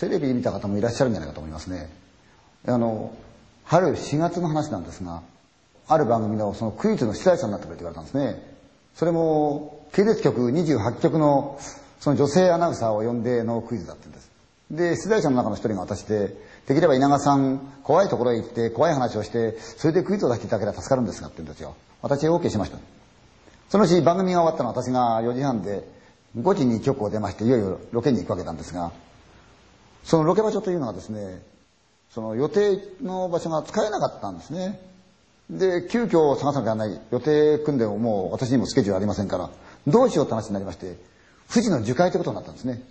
テレビ見た方もいらっしゃるんじゃないかと思いますね。あの、春4月の話なんですが、ある番組のそのクイズの主催者になってくれって言われたんですね。それも、系列局28局のその女性アナウンサーを呼んでのクイズだったんです。で、出題者の中の一人が私で、できれば稲川さん、怖いところへ行って怖い話をして、それでクイズを出していただければ助かるんですがって言うんですよ。私 OK しました。そのうち番組が終わったのは私が4時半で、5時に局を出まして、いよいよロケに行くわけなんですが、そのロケ場所というのがですね、その予定の場所が使えなかったんですね。で、急遽探さなきゃならない。予定組んでもう私にもスケジュールありませんから、どうしようって話になりまして、富士の樹海ということになったんですね。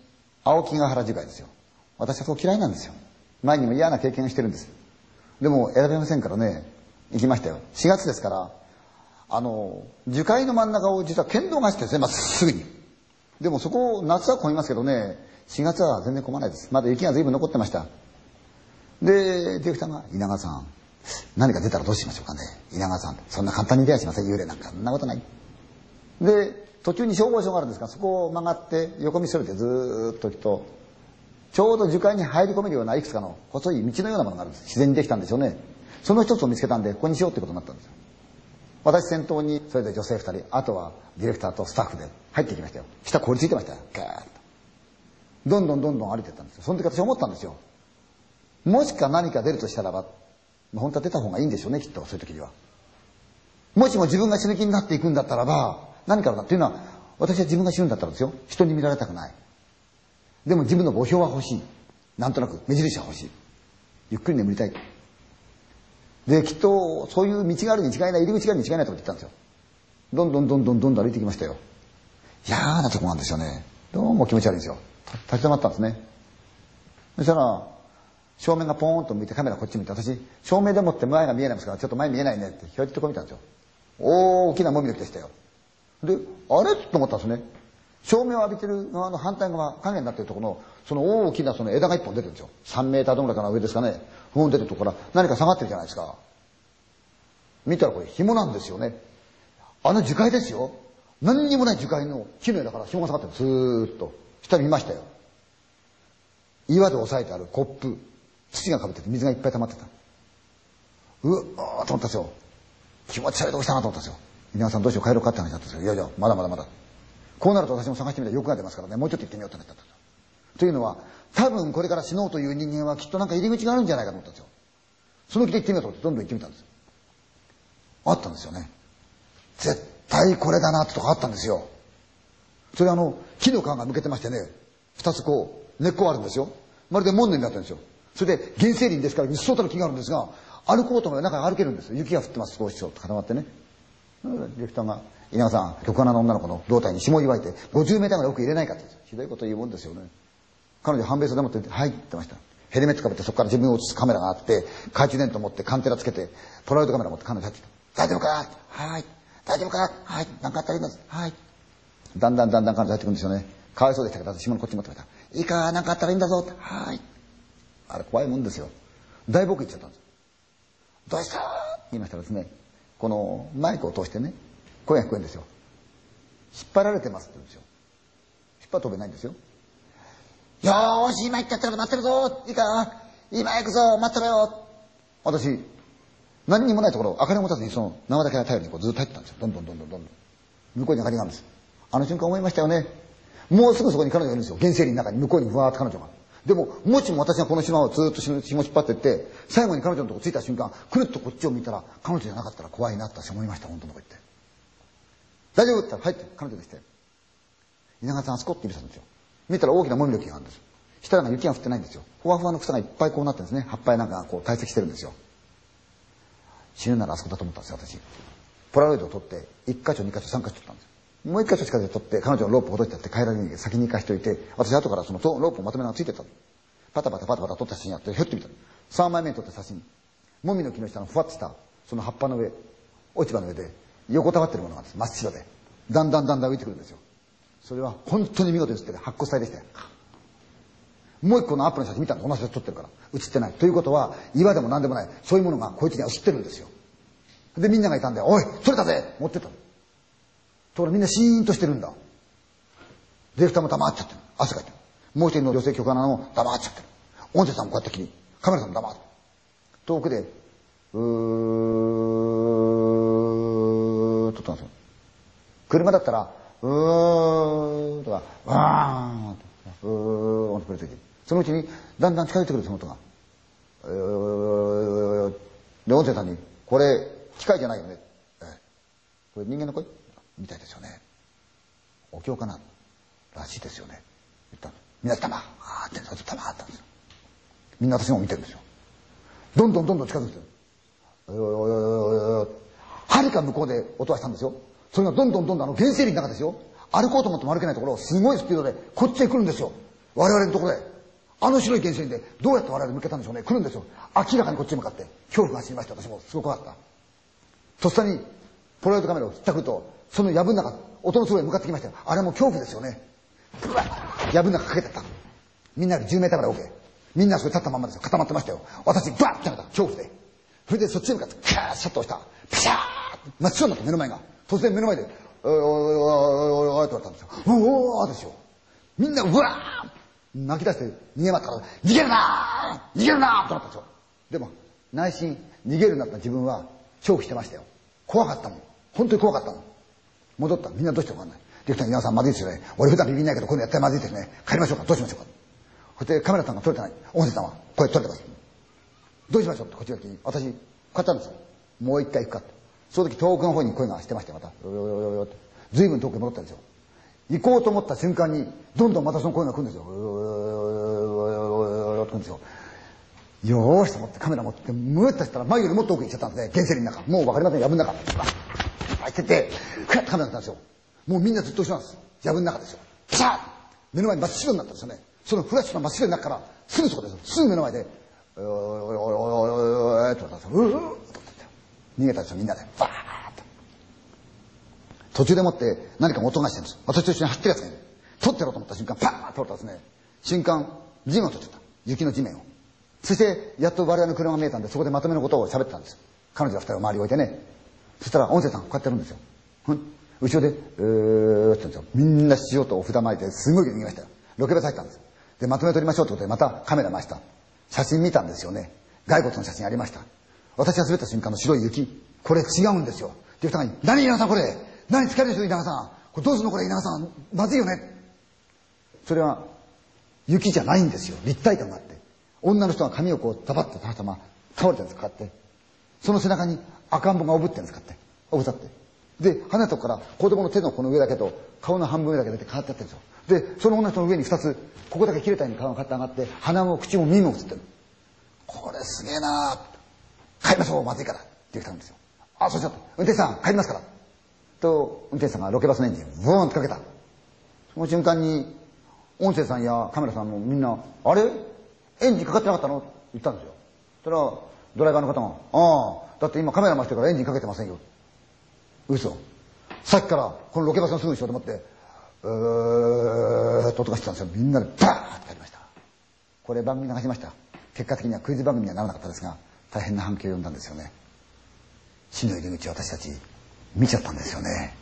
青木ヶ原樹海ですよ。私はそう嫌いなんですよ。前にも嫌な経験をしてるんです。でも選べませんからね、行きましたよ。4月ですから、あの、樹海の真ん中を実は県道が走ってですね、まっすぐに。でもそこ、夏は混みますけどね、4月は全然混まないです。まだ雪が随分残ってました。で、ディレクターが、稲川さん、何か出たらどうしましょうかね。稲川さん、そんな簡単に出やしません、幽霊なんか。そんなことない。で、途中に消防署があるんですが、そこを曲がって横道それてずっと行くと、ちょうど樹海に入り込めるようないくつかの細い道のようなものがあるんです。自然にできたんでしょうね。その一つを見つけたんで、ここにしようってことになったんですよ。私先頭に、それで女性二人、あとはディレクターとスタッフで入ってきましたよ。下凍りついてましたよ。ガーッと。どんどんどんどん歩いてったんですよ。その時私思ったんですよ。もしか何か出るとしたらば、本当は出た方がいいんでしょうね、きっと、そういう時には。もしも自分が死ぬ気になっていくんだったらば、何からだっていうのは、私は自分が死ぬんだったらですよ。人に見られたくない。でも自分の墓標は欲しい。なんとなく目印は欲しい。ゆっくり眠りたい。で、きっと、そういう道があるに違いない、入り口があるに違いないと言ったんですよ。どんどんどんどんどんどん歩いてきましたよ。嫌なとこなんですよね。どうも気持ち悪いんですよ。立ち止まったんですね。そしたら、正面がポーンと向いてカメラこっち向いて、私、正面でもって前が見えないんですから、ちょっと前見えないねって、ひょいっとこ見たんですよ。大きなもみの木でしたよ。で、あれ？と思ったんですね。照明を浴びてる側の反対側、影になってるところの、その大きなその枝が一本出てるんですよ。3メーターどのぐらいかな上ですかね。ふん出てるところから何か下がってるじゃないですか。見たらこれ紐なんですよね。あの樹海ですよ。何にもない樹海の木の枝から紐が下がってる。ずーっと。下見ましたよ。岩で押さえてあるコップ。土がかぶってて水がいっぱい溜まってた。うわーと思ったんですよ。気持ち悪いとこしたなと思ったんですよ。皆さんどうしよう帰ろうかって話だったんですよ。いやいや、まだまだまだ。こうなると私も探してみたら欲が出ますからね、もうちょっと行ってみようってなったんですよ。というのは、多分これから死のうという人間はきっとなんか入り口があるんじゃないかと思ったんですよ。その気で行ってみようと思ってどんどん行ってみたんです。あったんですよね。絶対これだなってとこあったんですよ。それあの、木の皮がむけてましてね、二つこう、根っこがあるんですよ。まるで門のになってるんですよ。それで原生林ですから、うっそうたる木があるんですが、歩こうと思えば中に歩けるんですよ。雪が降ってます、少しちょっと固まってね。ディレクターが、稲川さん、局アナの女の子の胴体に霜を祝いて、50メーターぐらい奥入れないかって。ひどいこと言うもんですよね。彼女半ベースでもって、はいって言ってました。ヘルメットかぶってそこから自分を映すカメラがあって、懐中電灯持ってカンテラつけて、ポラロイドカメラ持って彼女入ってきた。大丈夫か？はい。大丈夫か？はい。なんかあったらいいんです。はい。だんだんだんだん彼女入ってくるんですよね。かわいそうでしたけど、私もこっち持ってました。いいかなんかあったらいいんだぞはい。あれ怖いもんですよ。大僕言っちゃったんです。どうした？って言いましたらですね、このマイクを通してね、声が聞こえるんですよ。引っ張られてますって言うんですよ。引っ張飛べないんですよ。よーし、今行っちゃったら待ってるぞいいか今行くぞ待ってろよ私、何にもないところ、明かりを持たずにその縄だけが頼りにこうずっと入ってたんですよ。どんどんどんどんどんどん。向こうに明かりがあるんです。あの瞬間思いましたよね。もうすぐそこに彼女がいるんですよ。原生林の中に向こうにふわーっと彼女が。でも、もしも私がこの島をずっと紐引っ張っていって、最後に彼女のとこ着いた瞬間、くるっとこっちを見たら、彼女じゃなかったら怖いなって私思いました、本当のこと言って。大丈夫って言ったら、入って、彼女でして。稲川さんあそこって言ったんですよ。見たら大きなもみの木があるんです。下が雪が降ってないんですよ。ふわふわの草がいっぱいこうなってるんですね。葉っぱなんかこう堆積してるんですよ。死ぬならあそこだと思ったんですよ、私。ポラロイドを取って、1箇所、2箇所、3箇所取ったんですよ。もう1箇所近くで取って、彼女のロープをほどいてやって帰らずに先に行かしといて、私後からそのロープをまとめながらついてた。パタパタパタパタ撮った写真やって、ひょってみた。3枚目に撮った写真。もみの木の下のふわっとした、その葉っぱの上、落ち葉の上で、横たわってるものがあるんです。真っ白で。だんだんだんだん浮いてくるんですよ。それは本当に見事に写ってる白骨体でしたよ。もう一個のアップの写真見たら同じ写真撮ってるから。写ってない。ということは、岩でも何でもない。そういうものがこいつには写ってるんですよ。で、みんながいたんで、おい、撮れたぜ持ってったの。ところみんなシーンとしてるんだ。ディレクターも黙っちゃってる。汗かいてる。もう一人の女性局アナも黙っちゃってる。音声さんもこうやって切り、カメラさんも黙って。遠くで、うーっとったんですよ。車だったら、うーとか、わーんとうーんとくれてそのうちにだんだん近づいてくるその音が。うーで、音声さんに、これ、機械じゃないよね。ええこれ人間の声？みたいですよね。お経かならしいですよね。言ったの。みんなで黙あーって、それと黙ったんですよ。みんな私の方見てるんですよ。どんどんどんどん近づいてる。おいおいおいおいおいはるか向こうで音はしたんですよ。それがどんどんどんどんあの原生林の中ですよ。歩こうと思っても歩けないところをすごいスピードでこっちへ来るんですよ。我々のところへ。あの白い原生林でどうやって我々向けたんでしょうね。来るんですよ。明らかにこっちに向かって恐怖が走りました。私もすごく怖かった。とっさにポラロイドカメラをひったくると、その藪の中、音のすごい向かってきましたよ。あれも恐怖ですよね。ブワッ藪の中かけてった。みんなで10メーターぐらい OK。みんなそれ立ったままですよ。固まってましたよ。私、バッてやめた。恐怖で。それでそっちに向かって、カーシャッと押した。ピシャーッ真っ白になった目の前が。突然目の前で、おいおいおいおいおいおいって言われたんですよ。うおーですよ。みんな、うわー泣き出して逃げまったから、逃げるなー逃げるなーとなったんですよ。でも、内心、逃げるなった自分は、恐怖してましたよ。怖かったもん。本当に怖かったもん。戻った。みんなどうしてもわかんない。でィたらターさんまずいですよね。俺普段ビビんないけど、こういうのやったらまずいですね。帰りましょうか。どうしましょうか。そしてカメラさんが撮れてない。音声さんはこれ撮れてます。どうしましょうってこっちが来て、私、買ったんですよ。もう一回行くかって。その時遠くの方に声がしてまして、また。よよよよよって。随分遠くに戻ったんですよ。行こうと思った瞬間に、どんどんまたその声が来るんですよ。よよよよよよって来るんですよ。よーしと思ってカメラ持って、むーっとしたら前よりもっと奥行っちゃったんで、原生林の中。もうわかりません、やぶの中。ってて、ふやってカメだたんですよ。もうみんなずっとします。藪の中ですよ。ピシャー目の前に真っ白になったんですよね。そのフラッシュの真っ白の中から、すぐそこですよ。すぐ目の前で、おいおいおいおいおいおいってっ。うっ逃げたんですよ、みんなで。バーッと。途中でもって何か音がしてるんです。私と一緒に走ってるやつがいる。取ってやろうと思った瞬間、パーッと折れたんですね。瞬間、地面を取っちゃった。雪の地面を。そして、やっと我々の車が見えたんで、そこでまとめのことを喋ってたんです。彼女は二人を周りに置いてね。そしたら、音声さんこうやってやるんですよ。ふん後ろで、うーって言うんですよ。みんな塩とお札巻いて、すごい逃げましたよ。ロケバス入ったんです。で、まとめ撮りましょうってことで、またカメラ回した。写真見たんですよね。骸骨の写真ありました。私が滑った瞬間の白い雪。これ違うんですよ。で、二人に、何稲川さんこれ？何疲れるでしょ稲川さん。これどうすんのこれ稲川さん。まずいよね。それは、雪じゃないんですよ。立体感があって。女の人が髪をこう、ザバッと垂らしたま倒れてるんです、こうやって。その背中に赤ん坊がおぶってんです、こうやって。おぶさって。で、鼻とこから子供の手のこの上だけと、顔の半分上だけ出て変わってやってるんですよ。で、その女の人の上に二つ、ここだけ切れたように顔が買って上がって、鼻も口も耳も映ってる。これすげえなぁ。帰りましょう、まずいから。って言ったんですよ。あ、そうしちゃった。運転手さん、帰りますから。と、運転手さんがロケバスのエンジンを、ブーンとかけた。その瞬間に、音声さんやカメラさんもみんな、あれ？エンジンかかってなかったの？って言ったんですよ。そしたら、ドライバーの方が、ああ、だって今カメラ回してるからエンジンかけてませんよ。嘘。さっきからこのロケバスのすぐ後ろでもって、うーっと音がしてたんですよ。みんなでバーってやりました。これ番組流しました。結果的にはクイズ番組にはならなかったですが、大変な反響を呼んだんですよね。死の入り口を私たち見ちゃったんですよね。